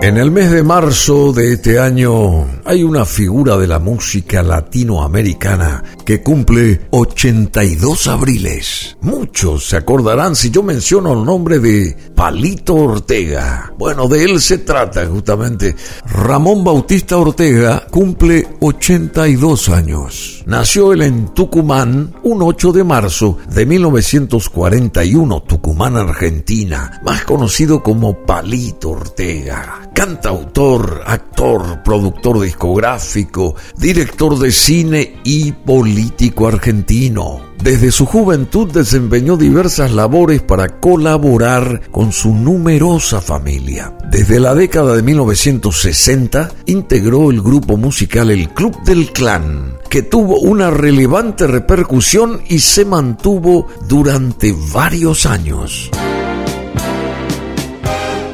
En el mes de marzo de este año hay una figura de la música latinoamericana que cumple 82 abriles. Muchos se acordarán si yo menciono el nombre de Palito Ortega. Bueno, de él se trata justamente. Ramón Bautista Ortega cumple 82 años. Nació él en Tucumán un 8 de marzo de 1941, Tucumán, Argentina, más conocido como Palito Ortega cantautor, actor, productor discográfico, director de cine y político argentino. Desde su juventud desempeñó diversas labores para colaborar con su numerosa familia. Desde la década de 1960 integró el grupo musical El Club del Clan, que tuvo una relevante repercusión y se mantuvo durante varios años.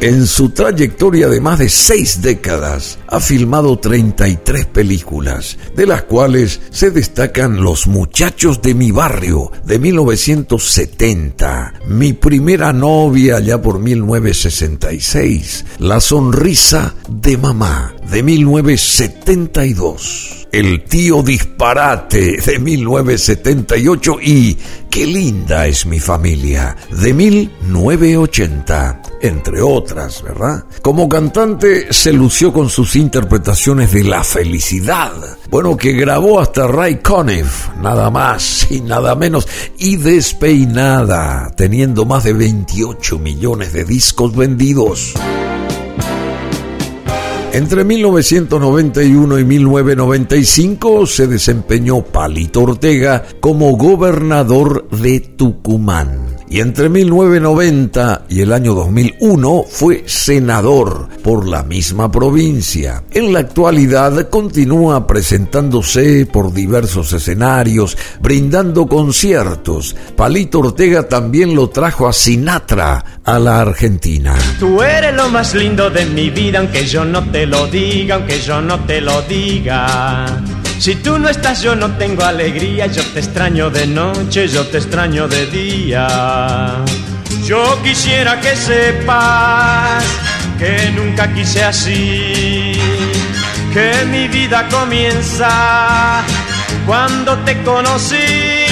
En su trayectoria de más de seis décadas, ha filmado 33 películas, de las cuales se destacan Los Muchachos de mi Barrio, de 1970, Mi Primera Novia, ya por 1966, La Sonrisa de Mamá, de 1972. El tío disparate de 1978 y Qué linda es mi familia de 1980, entre otras, ¿verdad? Como cantante se lució con sus interpretaciones de La felicidad, bueno, que grabó hasta Ray Conniff, nada más y nada menos, y despeinada, teniendo más de 28 millones de discos vendidos. Entre 1991 y 1995 se desempeñó Palito Ortega como gobernador de Tucumán y entre 1990 y el año 2001 fue senador por la misma provincia. En la actualidad continúa presentándose por diversos escenarios, brindando conciertos. Palito Ortega también lo trajo a Sinatra, a la Argentina. Tú eres lo más lindo de mi vida, aunque yo no te lo diga, aunque yo no te lo diga. Si tú no estás yo no tengo alegría, yo te extraño de noche, yo te extraño de día. Yo quisiera que sepas que nunca quise así, que mi vida comienza cuando te conocí.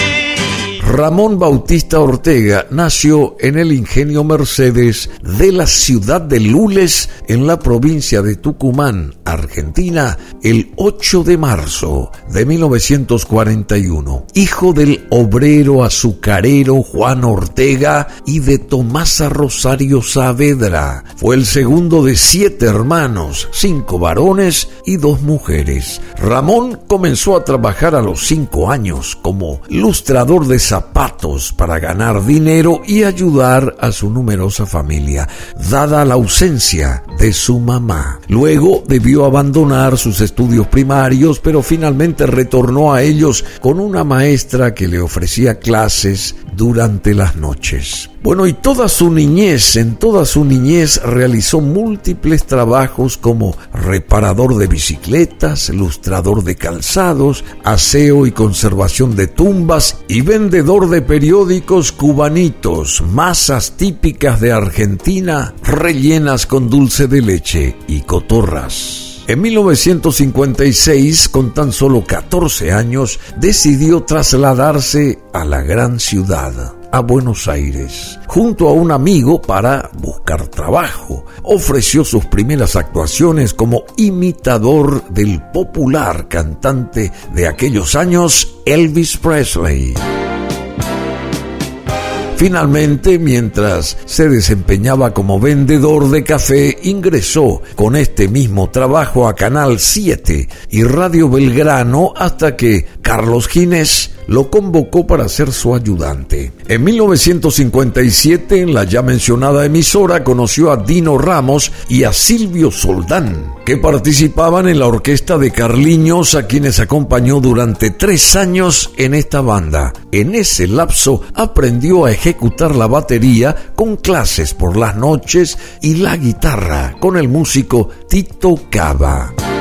Ramón Bautista Ortega nació en el ingenio Mercedes de la ciudad de Lules, en la provincia de Tucumán, Argentina, el 8 de marzo de 1941. Hijo del obrero azucarero Juan Ortega y de Tomasa Rosario Saavedra. Fue el segundo de siete hermanos, cinco varones y dos mujeres. Ramón comenzó a trabajar a los cinco años como ilustrador de zapatos para ganar dinero y ayudar a su numerosa familia, dada la ausencia de su mamá. Luego debió abandonar sus estudios primarios, pero finalmente retornó a ellos con una maestra que le ofrecía clases durante las noches. Bueno, y toda su niñez, en toda su niñez realizó múltiples trabajos como reparador de bicicletas, ilustrador de calzados, aseo y conservación de tumbas y vendedor de periódicos cubanitos, masas típicas de Argentina, rellenas con dulce de leche y cotorras. En 1956, con tan solo 14 años, decidió trasladarse a la gran ciudad a Buenos Aires junto a un amigo para buscar trabajo. Ofreció sus primeras actuaciones como imitador del popular cantante de aquellos años, Elvis Presley. Finalmente, mientras se desempeñaba como vendedor de café, ingresó con este mismo trabajo a Canal 7 y Radio Belgrano hasta que Carlos Ginés lo convocó para ser su ayudante. En 1957, en la ya mencionada emisora, conoció a Dino Ramos y a Silvio Soldán, que participaban en la orquesta de Carliños, a quienes acompañó durante tres años en esta banda. En ese lapso aprendió a ejecutar la batería con clases por las noches y la guitarra con el músico Tito Cava.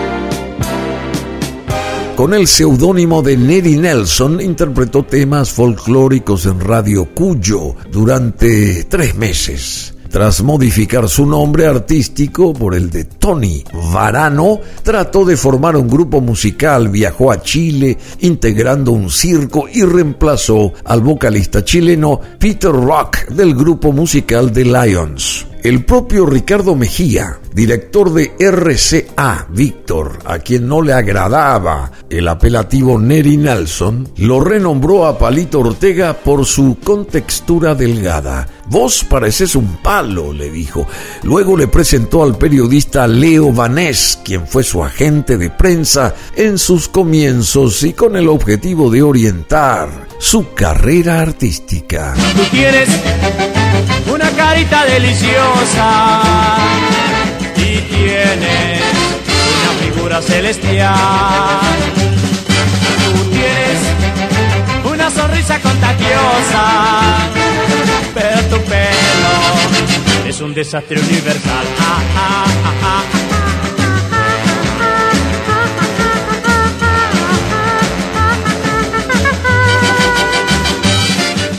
Con el seudónimo de Neddy Nelson interpretó temas folclóricos en Radio Cuyo durante tres meses. Tras modificar su nombre artístico por el de Tony Varano, trató de formar un grupo musical, viajó a Chile integrando un circo y reemplazó al vocalista chileno Peter Rock del grupo musical The Lions. El propio Ricardo Mejía, director de RCA Víctor, a quien no le agradaba el apelativo Neri Nelson, lo renombró a Palito Ortega por su contextura delgada. Vos pareces un palo, le dijo. Luego le presentó al periodista Leo Vanés, quien fue su agente de prensa en sus comienzos y con el objetivo de orientar su carrera artística. Tú tienes una carita deliciosa y tienes una figura celestial. Tú tienes una sonrisa contagiosa, pero tu pelo es un desastre universal. Ah, ah, ah,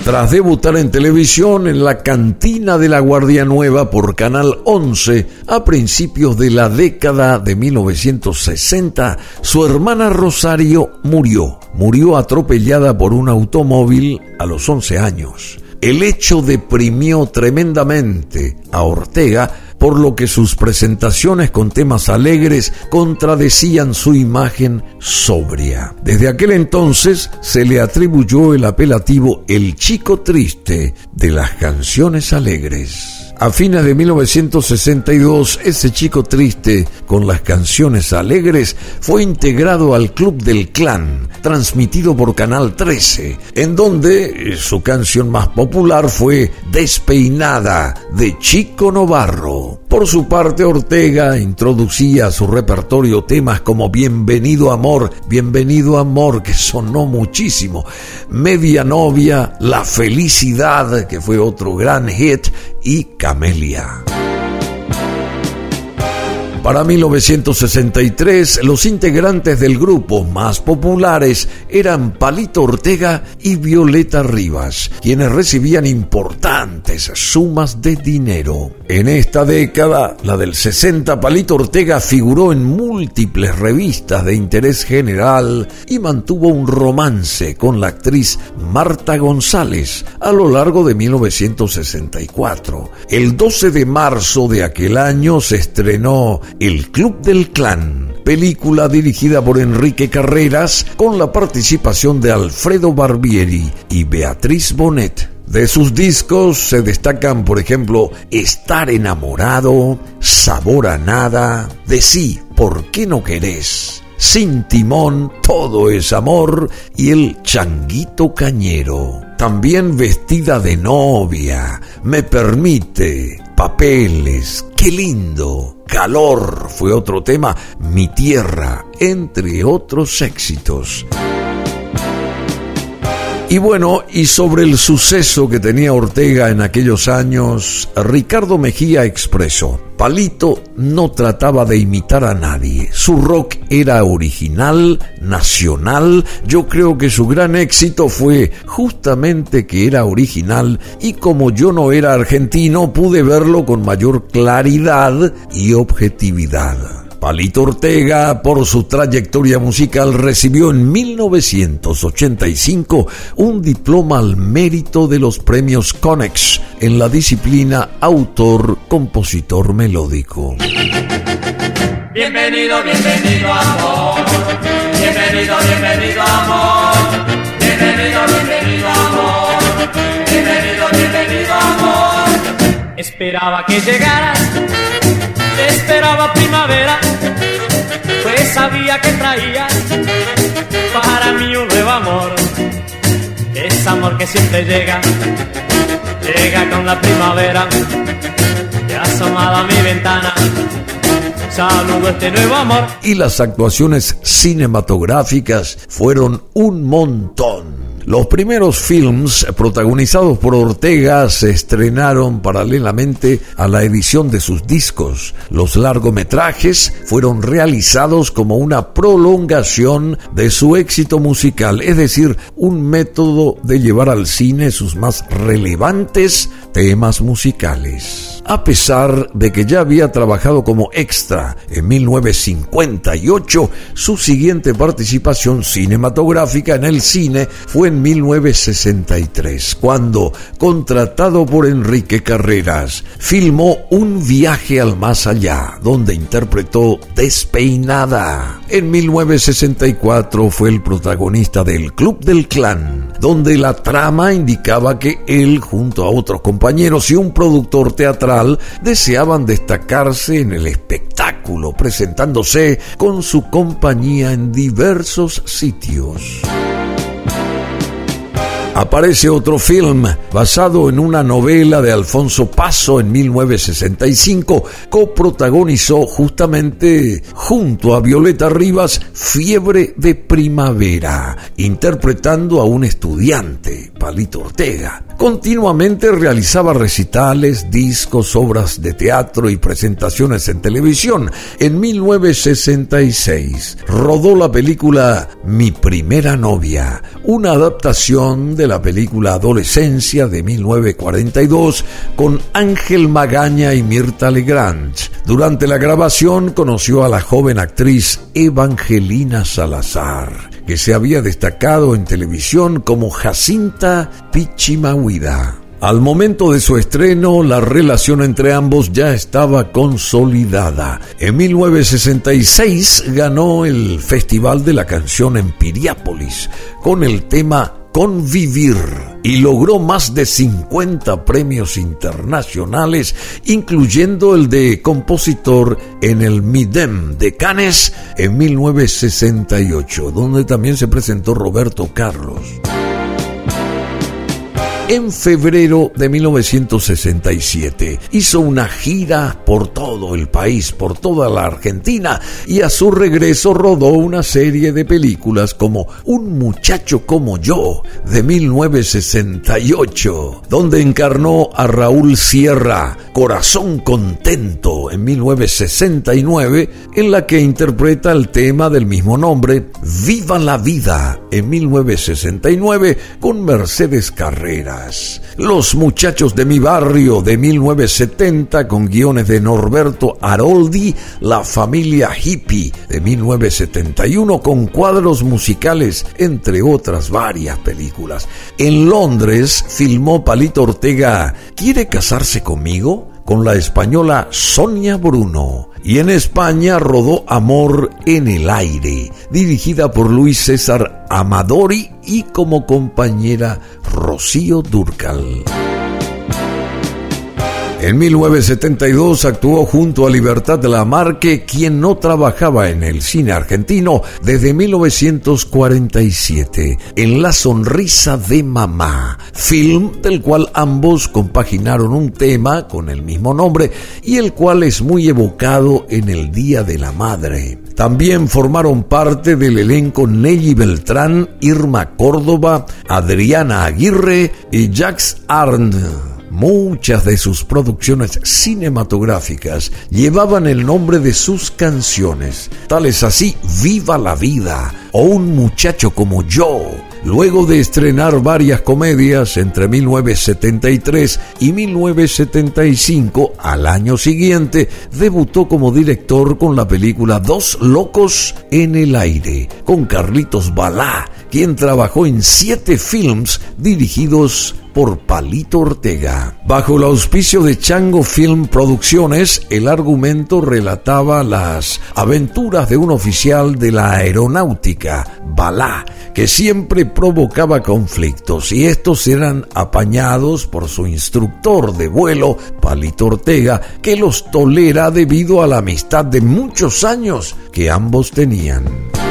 Tras debutar en televisión en la cantina de la Guardia Nueva por Canal 11 a principios de la década de 1960, su hermana Rosario murió. Murió atropellada por un automóvil a los 11 años. El hecho deprimió tremendamente a Ortega por lo que sus presentaciones con temas alegres contradecían su imagen sobria. Desde aquel entonces se le atribuyó el apelativo El Chico Triste de las canciones alegres. A fines de 1962, ese chico triste con las canciones alegres fue integrado al Club del Clan, transmitido por Canal 13, en donde su canción más popular fue Despeinada de Chico Novarro. Por su parte, Ortega introducía a su repertorio temas como Bienvenido Amor, Bienvenido Amor, que sonó muchísimo, Media Novia, La Felicidad, que fue otro gran hit, y Camelia. Para 1963, los integrantes del grupo más populares eran Palito Ortega y Violeta Rivas, quienes recibían importantes sumas de dinero. En esta década, la del 60, Palito Ortega figuró en múltiples revistas de interés general y mantuvo un romance con la actriz Marta González a lo largo de 1964. El 12 de marzo de aquel año se estrenó el Club del Clan, película dirigida por Enrique Carreras con la participación de Alfredo Barbieri y Beatriz Bonet. De sus discos se destacan, por ejemplo, Estar enamorado, Sabor a nada, De sí, ¿por qué no querés? Sin timón, todo es amor y el changuito cañero. También vestida de novia, me permite, papeles, qué lindo. Calor fue otro tema, Mi Tierra, entre otros éxitos. Y bueno, y sobre el suceso que tenía Ortega en aquellos años, Ricardo Mejía expresó, Palito no trataba de imitar a nadie, su rock era original, nacional, yo creo que su gran éxito fue justamente que era original. Y como yo no era argentino pude verlo con mayor claridad y objetividad. Palito Ortega, por su trayectoria musical, recibió en 1985 un diploma al mérito de los premios Conex en la disciplina autor-compositor melódico. Bienvenido, bienvenido amor. Bienvenido, bienvenido amor. Bienvenido, bienvenido amor. Bienvenido, bienvenido amor. Esperaba que llegaras esperaba primavera, pues sabía que traía para mí un nuevo amor. Es amor que siempre llega, llega con la primavera, y asomado a mi ventana. Saludo este nuevo amor. Y las actuaciones cinematográficas fueron un montón Los primeros films protagonizados por Ortega se estrenaron paralelamente a la edición de sus discos. Los largometrajes fueron realizados como una prolongación de su éxito musical, es decir, un método de llevar al cine sus más relevantes temas musicales a pesar de que ya había trabajado como extra en 1958, su siguiente participación cinematográfica en el cine fue en 1963, cuando, contratado por Enrique Carreras, filmó Un viaje al más allá, donde interpretó Despeinada. En 1964 fue el protagonista del Club del Clan, donde la trama indicaba que él, junto a otros compañeros y un productor teatral, deseaban destacarse en el espectáculo, presentándose con su compañía en diversos sitios aparece otro film basado en una novela de Alfonso Paso en 1965, coprotagonizó justamente junto a Violeta Rivas Fiebre de Primavera, interpretando a un estudiante, Palito Ortega. Continuamente realizaba recitales, discos, obras de teatro y presentaciones en televisión. En 1966 rodó la película Mi primera novia, una adaptación de la película Adolescencia de 1942 con Ángel Magaña y Mirta Legrand. Durante la grabación conoció a la joven actriz Evangelina Salazar, que se había destacado en televisión como Jacinta Pichimahuida. Al momento de su estreno, la relación entre ambos ya estaba consolidada. En 1966 ganó el Festival de la Canción en Piriápolis con el tema Convivir y logró más de 50 premios internacionales, incluyendo el de compositor en el Midem de Cannes en 1968, donde también se presentó Roberto Carlos en febrero de 1967. Hizo una gira por todo el país, por toda la Argentina, y a su regreso rodó una serie de películas como Un muchacho como yo, de 1968, donde encarnó a Raúl Sierra, Corazón Contento, en 1969, en la que interpreta el tema del mismo nombre, Viva la Vida, en 1969, con Mercedes Carrera. Los muchachos de mi barrio de 1970 con guiones de Norberto Aroldi, La familia hippie de 1971 con cuadros musicales, entre otras varias películas. En Londres filmó Palito Ortega ¿Quiere casarse conmigo? Con la española Sonia Bruno y en España rodó Amor en el aire, dirigida por Luis César Amadori y como compañera Rocío Durcal. En 1972 actuó junto a Libertad de la Marque, quien no trabajaba en el cine argentino desde 1947, en La Sonrisa de Mamá, film del cual ambos compaginaron un tema con el mismo nombre y el cual es muy evocado en el Día de la Madre. También formaron parte del elenco Nelly Beltrán, Irma Córdoba, Adriana Aguirre y Jacques Arndt. Muchas de sus producciones cinematográficas llevaban el nombre de sus canciones, tales así Viva la vida o Un muchacho como yo. Luego de estrenar varias comedias entre 1973 y 1975, al año siguiente debutó como director con la película Dos locos en el aire, con Carlitos Balá, quien trabajó en siete films dirigidos por Palito Ortega. Bajo el auspicio de Chango Film Producciones, el argumento relataba las aventuras de un oficial de la aeronáutica, Balá, que siempre provocaba conflictos y estos eran apañados por su instructor de vuelo, Palito Ortega, que los tolera debido a la amistad de muchos años que ambos tenían.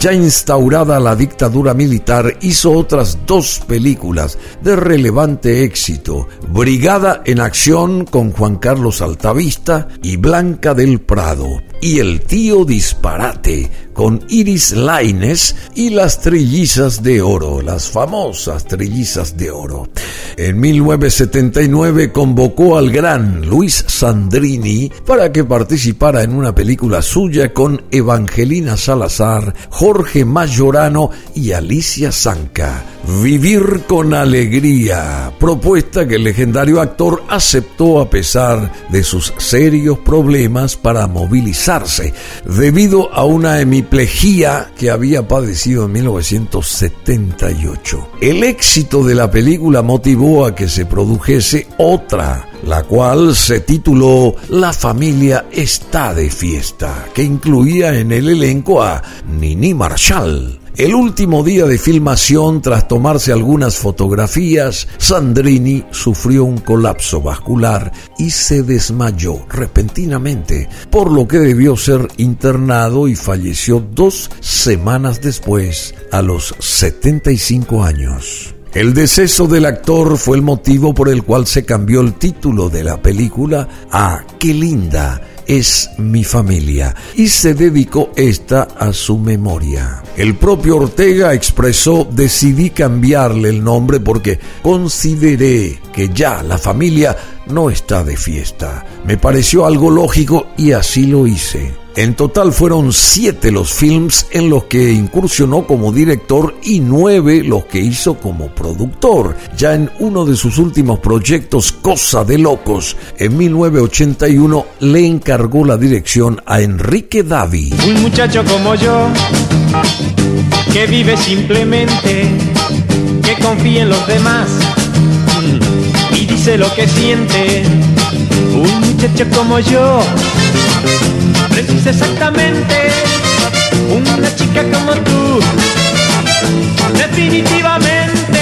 Ya instaurada la dictadura militar, hizo otras dos películas de relevante éxito, Brigada en Acción con Juan Carlos Altavista y Blanca del Prado. Y el tío disparate con Iris Laines y las trillizas de oro, las famosas trillizas de oro. En 1979 convocó al gran Luis Sandrini para que participara en una película suya con Evangelina Salazar, Jorge Mayorano y Alicia Zanca. Vivir con alegría, propuesta que el legendario actor aceptó a pesar de sus serios problemas para movilizarse, debido a una hemiplegia que había padecido en 1978. El éxito de la película motivó a que se produjese otra la cual se tituló La familia está de fiesta, que incluía en el elenco a Nini Marshall, el último día de filmación, tras tomarse algunas fotografías, Sandrini sufrió un colapso vascular y se desmayó repentinamente, por lo que debió ser internado y falleció dos semanas después, a los 75 años. El deceso del actor fue el motivo por el cual se cambió el título de la película a Qué linda es mi familia y se dedicó esta a su memoria. El propio Ortega expresó decidí cambiarle el nombre porque consideré que ya la familia no está de fiesta. Me pareció algo lógico y así lo hice. En total fueron siete los films en los que incursionó como director y nueve los que hizo como productor. Ya en uno de sus últimos proyectos, Cosa de Locos, en 1981 le encargó la dirección a Enrique Davi. Un muchacho como yo, que vive simplemente, que confía en los demás y dice lo que siente. Un muchacho como yo precisa exactamente una chica como tú. Definitivamente.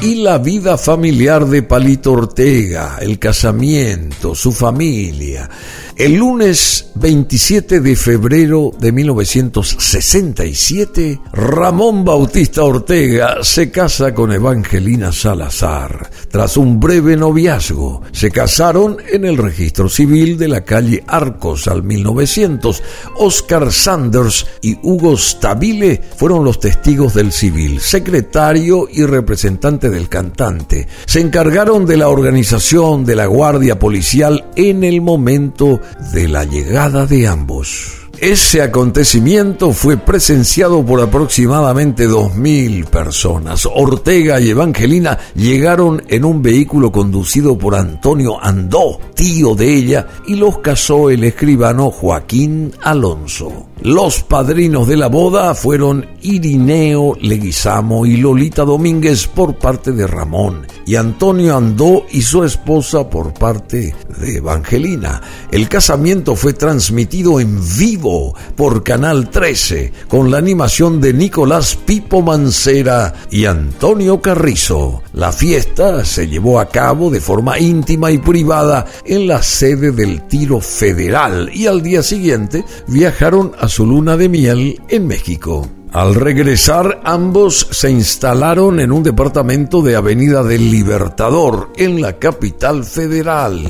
Y la vida familiar de Palito Ortega, el casamiento, su familia. El lunes 27 de febrero de 1967, Ramón Bautista Ortega se casa con Evangelina Salazar. Tras un breve noviazgo, se casaron en el registro civil de la calle Arcos al 1900. Oscar Sanders y Hugo Stabile fueron los testigos del civil, secretario y representante del cantante. Se encargaron de la organización de la Guardia Policial en el momento de la llegada de ambos. Ese acontecimiento fue presenciado por aproximadamente 2.000 personas. Ortega y Evangelina llegaron en un vehículo conducido por Antonio Andó, tío de ella, y los casó el escribano Joaquín Alonso. Los padrinos de la boda fueron Irineo Leguizamo y Lolita Domínguez por parte de Ramón y Antonio Andó y su esposa por parte de Evangelina. El casamiento fue transmitido en vivo por Canal 13 con la animación de Nicolás Pipo Mancera y Antonio Carrizo. La fiesta se llevó a cabo de forma íntima y privada en la sede del Tiro Federal y al día siguiente viajaron a su luna de miel en México. Al regresar, ambos se instalaron en un departamento de Avenida del Libertador, en la capital federal.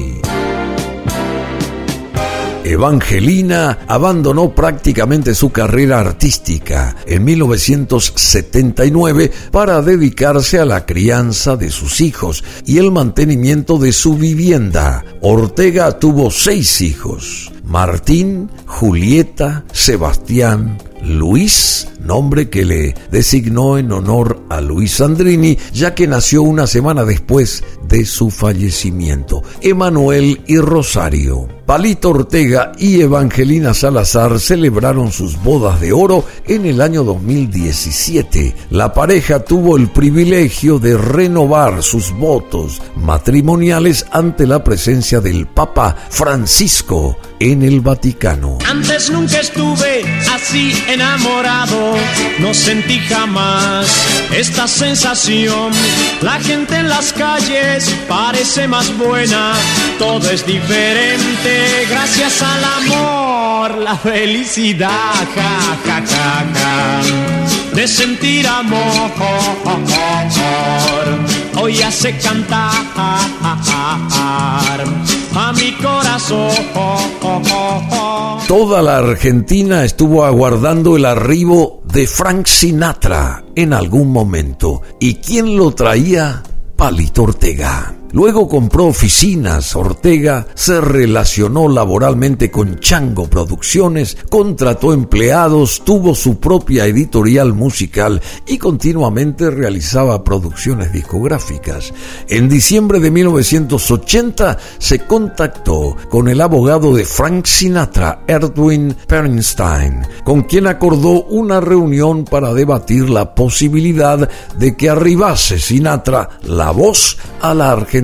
Evangelina abandonó prácticamente su carrera artística en 1979 para dedicarse a la crianza de sus hijos y el mantenimiento de su vivienda. Ortega tuvo seis hijos. Martín, Julieta, Sebastián, Luis, nombre que le designó en honor a Luis Sandrini, ya que nació una semana después de su fallecimiento. Emanuel y Rosario. Palito Ortega y Evangelina Salazar celebraron sus bodas de oro en el año 2017. La pareja tuvo el privilegio de renovar sus votos matrimoniales ante la presencia del Papa Francisco en el Vaticano. Antes nunca estuve así enamorado, no sentí jamás esta sensación. La gente en las calles parece más buena, todo es diferente gracias al amor, la felicidad, ja, ja, ja, de sentir amor. Hoy hace cantar a mi corazón. Toda la Argentina estuvo aguardando el arribo de Frank Sinatra en algún momento. ¿Y quién lo traía? Palito Ortega. Luego compró oficinas, Ortega se relacionó laboralmente con Chango Producciones, contrató empleados, tuvo su propia editorial musical y continuamente realizaba producciones discográficas. En diciembre de 1980 se contactó con el abogado de Frank Sinatra, Edwin Bernstein, con quien acordó una reunión para debatir la posibilidad de que arribase Sinatra la voz a la Argentina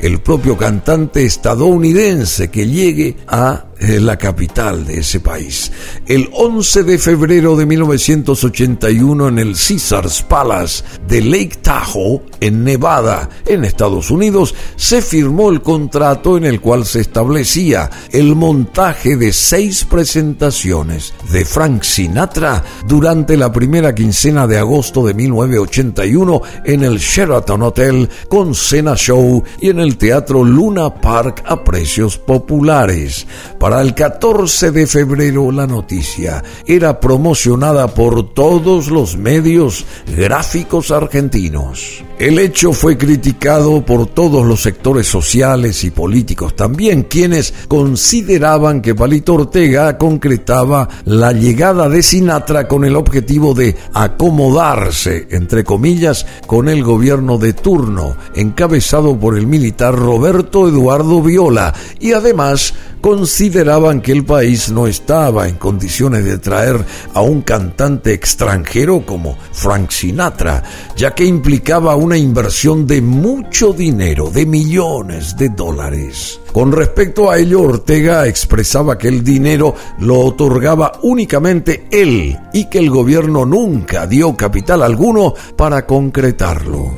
el propio cantante estadounidense que llegue a la capital de ese país. El 11 de febrero de 1981 en el Caesars Palace de Lake Tahoe, en Nevada, en Estados Unidos, se firmó el contrato en el cual se establecía el montaje de seis presentaciones de Frank Sinatra durante la primera quincena de agosto de 1981 en el Sheraton Hotel con cena show y en el Teatro Luna Park a precios populares. El 14 de febrero la noticia era promocionada por todos los medios gráficos argentinos. El hecho fue criticado por todos los sectores sociales y políticos también, quienes consideraban que Palito Ortega concretaba la llegada de Sinatra con el objetivo de acomodarse, entre comillas, con el gobierno de turno, encabezado por el militar Roberto Eduardo Viola, y además consideraban que el país no estaba en condiciones de traer a un cantante extranjero como Frank Sinatra, ya que implicaba una inversión de mucho dinero, de millones de dólares. Con respecto a ello, Ortega expresaba que el dinero lo otorgaba únicamente él y que el gobierno nunca dio capital alguno para concretarlo.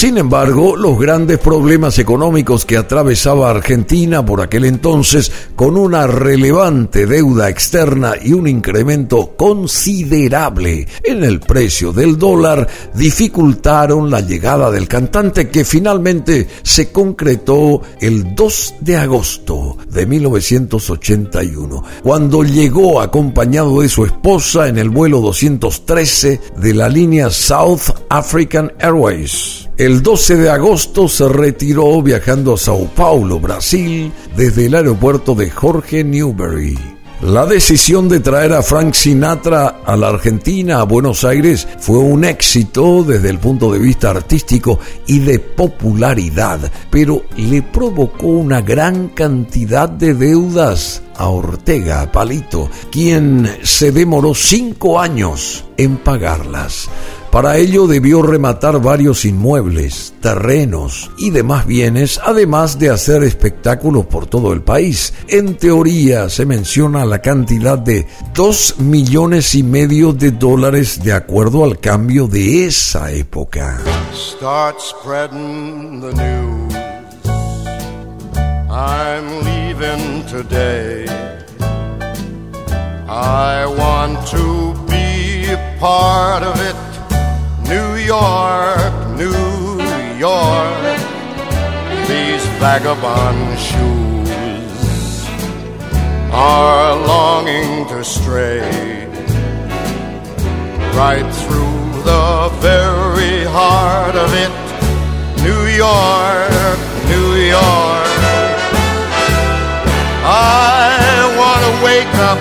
Sin embargo, los grandes problemas económicos que atravesaba Argentina por aquel entonces, con una relevante deuda externa y un incremento considerable en el precio del dólar, dificultaron la llegada del cantante que finalmente se concretó el 2 de agosto de 1981, cuando llegó acompañado de su esposa en el vuelo 213 de la línea South African Airways. El 12 de agosto se retiró viajando a Sao Paulo, Brasil, desde el aeropuerto de Jorge Newbery. La decisión de traer a Frank Sinatra a la Argentina, a Buenos Aires, fue un éxito desde el punto de vista artístico y de popularidad, pero le provocó una gran cantidad de deudas a Ortega Palito, quien se demoró cinco años en pagarlas. Para ello debió rematar varios inmuebles, terrenos y demás bienes, además de hacer espectáculos por todo el país. En teoría se menciona la cantidad de dos millones y medio de dólares de acuerdo al cambio de esa época. Start spreading the news. I'm leaving today. I want to be part of it. New York, New York, these vagabond shoes are longing to stray right through the very heart of it. New York, New York. I want to wake up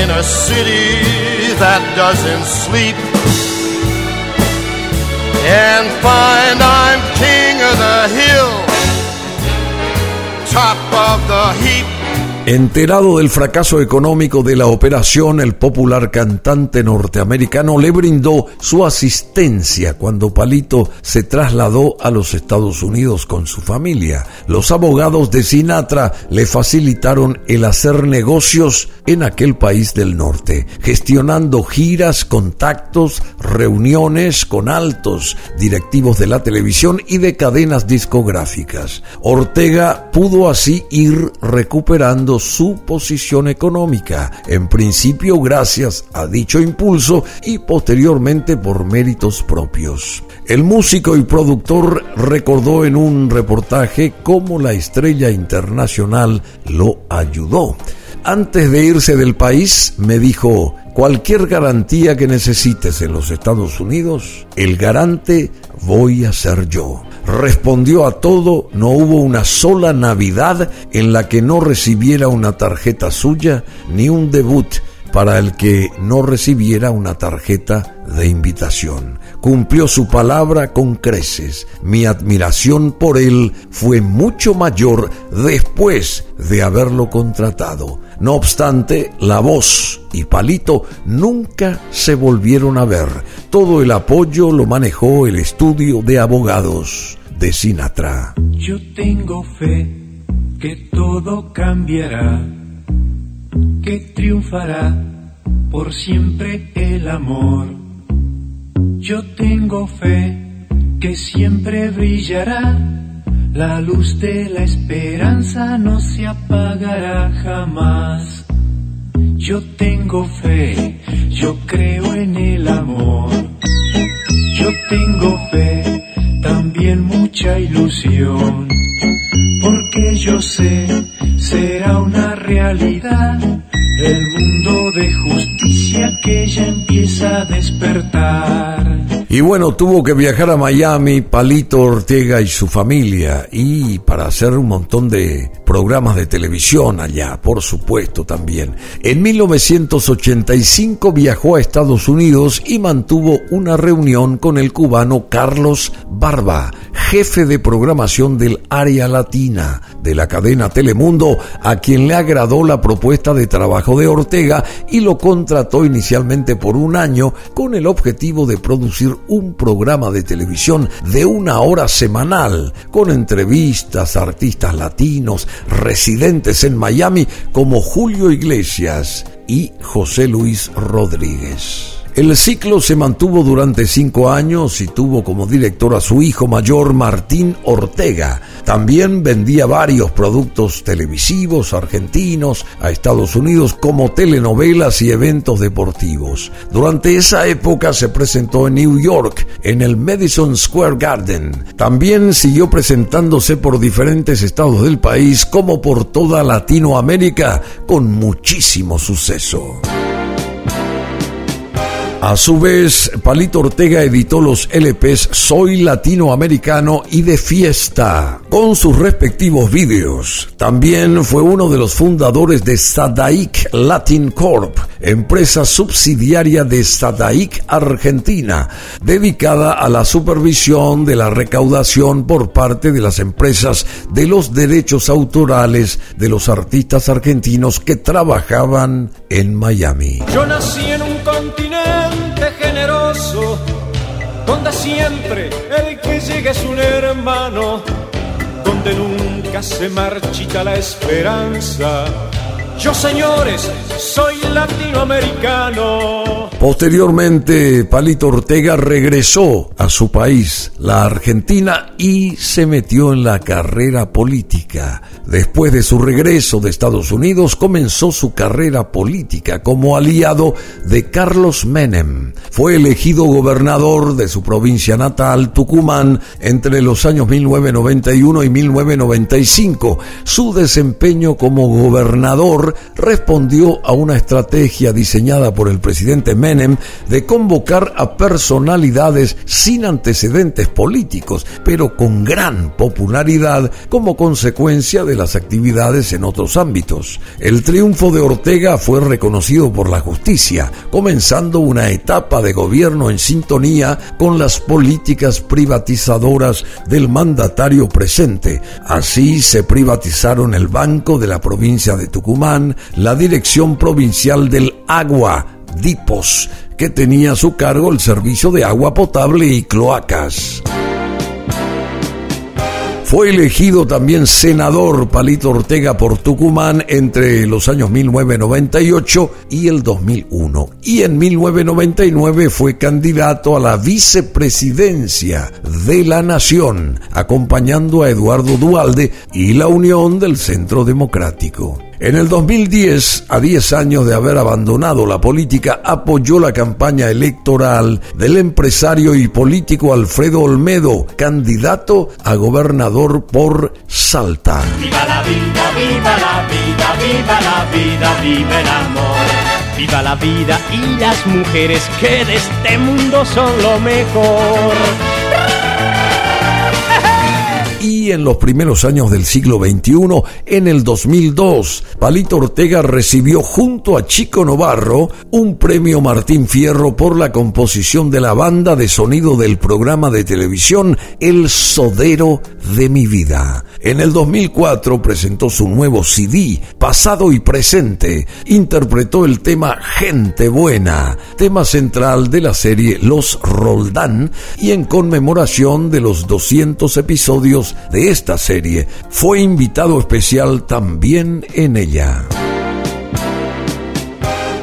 in a city that doesn't sleep and find I'm king of the hill, top of the heap. Enterado del fracaso económico de la operación, el popular cantante norteamericano le brindó su asistencia cuando Palito se trasladó a los Estados Unidos con su familia. Los abogados de Sinatra le facilitaron el hacer negocios en aquel país del norte, gestionando giras, contactos, reuniones con altos directivos de la televisión y de cadenas discográficas. Ortega pudo así ir recuperando su posición económica, en principio gracias a dicho impulso y posteriormente por méritos propios. El músico y productor recordó en un reportaje cómo la estrella internacional lo ayudó. Antes de irse del país, me dijo, cualquier garantía que necesites en los Estados Unidos, el garante voy a ser yo. Respondió a todo, no hubo una sola Navidad en la que no recibiera una tarjeta suya, ni un debut para el que no recibiera una tarjeta de invitación. Cumplió su palabra con creces. Mi admiración por él fue mucho mayor después de haberlo contratado. No obstante, la voz y Palito nunca se volvieron a ver. Todo el apoyo lo manejó el estudio de abogados de Sinatra. Yo tengo fe que todo cambiará que triunfará por siempre el amor. Yo tengo fe que siempre brillará, la luz de la esperanza no se apagará jamás. Yo tengo fe, yo creo en el amor. Yo tengo fe, también mucha ilusión, porque yo sé, será una realidad el mundo de justicia que ya empieza a despertar. Y bueno, tuvo que viajar a Miami, Palito Ortega y su familia, y para hacer un montón de programas de televisión allá, por supuesto también. En 1985 viajó a Estados Unidos y mantuvo una reunión con el cubano Carlos Barba, jefe de programación del área latina de la cadena Telemundo, a quien le agradó la propuesta de trabajo de Ortega y lo contrató inicialmente por un año con el objetivo de producir un programa de televisión de una hora semanal, con entrevistas a artistas latinos residentes en Miami como Julio Iglesias y José Luis Rodríguez. El ciclo se mantuvo durante cinco años y tuvo como director a su hijo mayor Martín Ortega. También vendía varios productos televisivos argentinos a Estados Unidos como telenovelas y eventos deportivos. Durante esa época se presentó en New York, en el Madison Square Garden. También siguió presentándose por diferentes estados del país como por toda Latinoamérica con muchísimo suceso. A su vez, Palito Ortega editó los LPs Soy Latinoamericano y De Fiesta, con sus respectivos vídeos. También fue uno de los fundadores de Sadaic Latin Corp, empresa subsidiaria de Sadaic Argentina, dedicada a la supervisión de la recaudación por parte de las empresas de los derechos autorales de los artistas argentinos que trabajaban en Miami. Yo nací en un continente donde siempre el que llega es un hermano, donde nunca se marchita la esperanza. Yo, señores, soy latinoamericano. Posteriormente, Palito Ortega regresó a su país, la Argentina, y se metió en la carrera política. Después de su regreso de Estados Unidos, comenzó su carrera política como aliado de Carlos Menem. Fue elegido gobernador de su provincia natal, Tucumán, entre los años 1991 y 1995. Su desempeño como gobernador respondió a una estrategia diseñada por el presidente Menem de convocar a personalidades sin antecedentes políticos, pero con gran popularidad como consecuencia de las actividades en otros ámbitos. El triunfo de Ortega fue reconocido por la justicia, comenzando una etapa de gobierno en sintonía con las políticas privatizadoras del mandatario presente. Así se privatizaron el Banco de la provincia de Tucumán, la Dirección Provincial del Agua, Dipos, que tenía a su cargo el servicio de agua potable y cloacas. Fue elegido también senador Palito Ortega por Tucumán entre los años 1998 y el 2001. Y en 1999 fue candidato a la vicepresidencia de la Nación, acompañando a Eduardo Dualde y la Unión del Centro Democrático. En el 2010, a 10 años de haber abandonado la política, apoyó la campaña electoral del empresario y político Alfredo Olmedo, candidato a gobernador por Salta. Viva la vida, viva la vida, viva la vida, viva el amor. Viva la vida y las mujeres que de este mundo son lo mejor en los primeros años del siglo XXI, en el 2002, Palito Ortega recibió junto a Chico Novarro un premio Martín Fierro por la composición de la banda de sonido del programa de televisión El Sodero de mi vida. En el 2004 presentó su nuevo CD, Pasado y Presente. Interpretó el tema Gente Buena, tema central de la serie Los Roldán y en conmemoración de los 200 episodios de esta serie, fue invitado especial también en ella.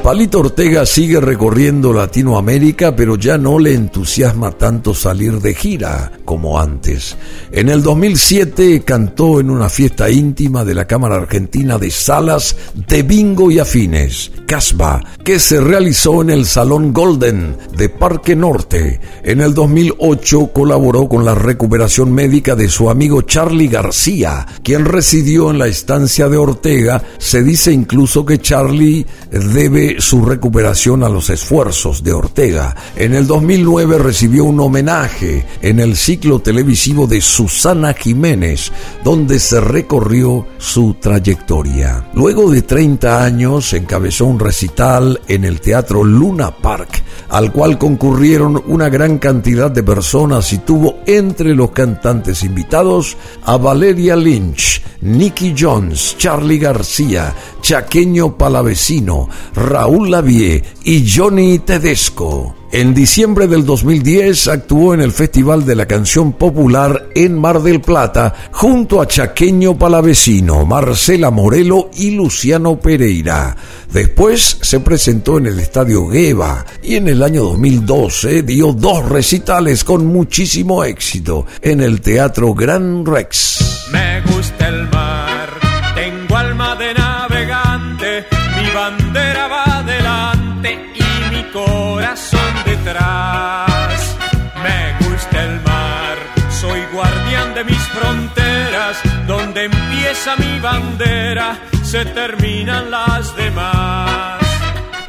Palito Ortega sigue recorriendo Latinoamérica, pero ya no le entusiasma tanto salir de gira como antes. En el 2007 cantó en una fiesta íntima de la Cámara Argentina de Salas de Bingo y Afines, Casba, que se realizó en el Salón Golden de Parque Norte. En el 2008 colaboró con la recuperación médica de su amigo Charlie García, quien residió en la estancia de Ortega. Se dice incluso que Charlie debe su recuperación a los esfuerzos de Ortega. En el 2009 recibió un homenaje en el ciclo televisivo de Susana Jiménez, donde se recorrió su trayectoria. Luego de 30 años encabezó un recital en el Teatro Luna Park, al cual concurrieron una gran cantidad de personas y tuvo entre los cantantes invitados a Valeria Lynch, Nicky Jones, Charlie García, Chaqueño Palavecino, Raúl Lavie y Johnny Tedesco. En diciembre del 2010 actuó en el Festival de la Canción Popular en Mar del Plata junto a Chaqueño Palavecino, Marcela Morelo y Luciano Pereira. Después se presentó en el Estadio Gueva y en el año 2012 dio dos recitales con muchísimo éxito en el Teatro Gran Rex. Me gusta el empieza mi bandera, se terminan las demás.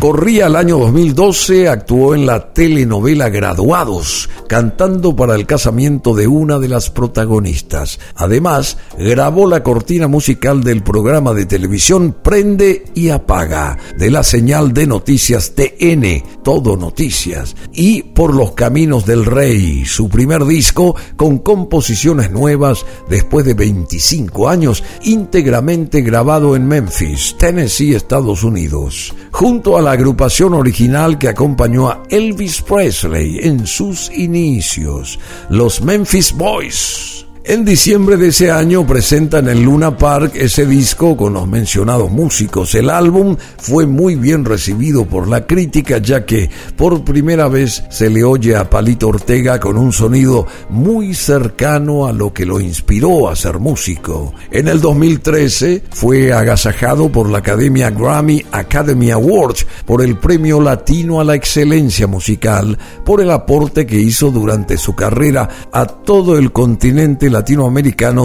Corría el año 2012, actuó en la telenovela Graduados, cantando para el casamiento de una de las protagonistas. Además, grabó la cortina musical del programa de televisión Prende y Apaga, de la señal de noticias TN, Todo Noticias, y Por los Caminos del Rey, su primer disco con composiciones nuevas después de 25 años, íntegramente grabado en Memphis, Tennessee, Estados Unidos. Junto a la agrupación original que acompañó a Elvis Presley en sus inicios, los Memphis Boys. En diciembre de ese año presentan en Luna Park ese disco con los mencionados músicos. El álbum fue muy bien recibido por la crítica ya que por primera vez se le oye a Palito Ortega con un sonido muy cercano a lo que lo inspiró a ser músico. En el 2013 fue agasajado por la Academia Grammy Academy Awards por el Premio Latino a la Excelencia Musical por el aporte que hizo durante su carrera a todo el continente latinoamericano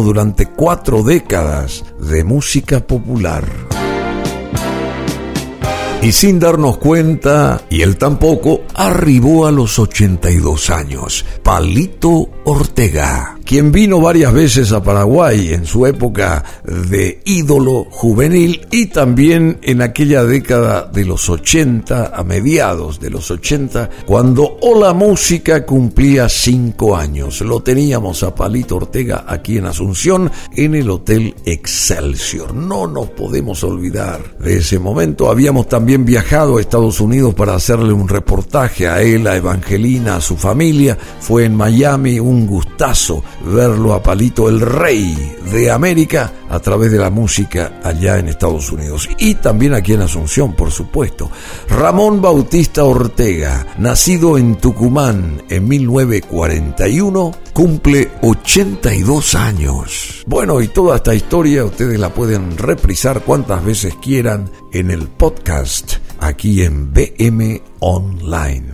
durante cuatro décadas de música popular. Y sin darnos cuenta, y él tampoco, arribó a los 82 años. Palito Ortega quien vino varias veces a Paraguay en su época de ídolo juvenil y también en aquella década de los 80, a mediados de los 80, cuando Hola Música cumplía cinco años. Lo teníamos a Palito Ortega aquí en Asunción, en el Hotel Excelsior. No nos podemos olvidar de ese momento. Habíamos también viajado a Estados Unidos para hacerle un reportaje a él, a Evangelina, a su familia. Fue en Miami un gustazo verlo a Palito el Rey de América a través de la música allá en Estados Unidos y también aquí en Asunción, por supuesto. Ramón Bautista Ortega, nacido en Tucumán en 1941, cumple 82 años. Bueno, y toda esta historia ustedes la pueden reprisar cuantas veces quieran en el podcast aquí en BM Online.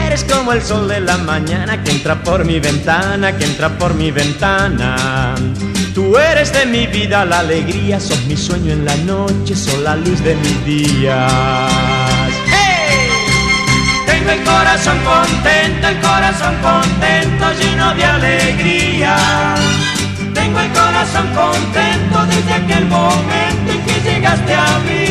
como el sol de la mañana que entra por mi ventana, que entra por mi ventana. Tú eres de mi vida la alegría, sos mi sueño en la noche, sos la luz de mis días. ¡Hey! Tengo el corazón contento, el corazón contento, lleno de alegría. Tengo el corazón contento desde aquel momento en que llegaste a mí.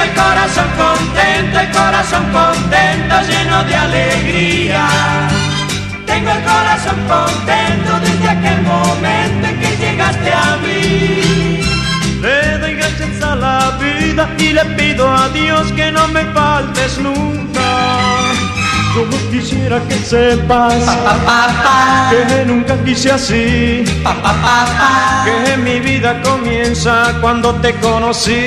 Tengo el corazón contento, el corazón contento, lleno de alegría. Tengo el corazón contento desde aquel momento en que llegaste a mí. Le doy gracias a la vida y le pido a Dios que no me faltes nunca. Yo quisiera que sepas que nunca quise así. Que mi vida comienza cuando te conocí.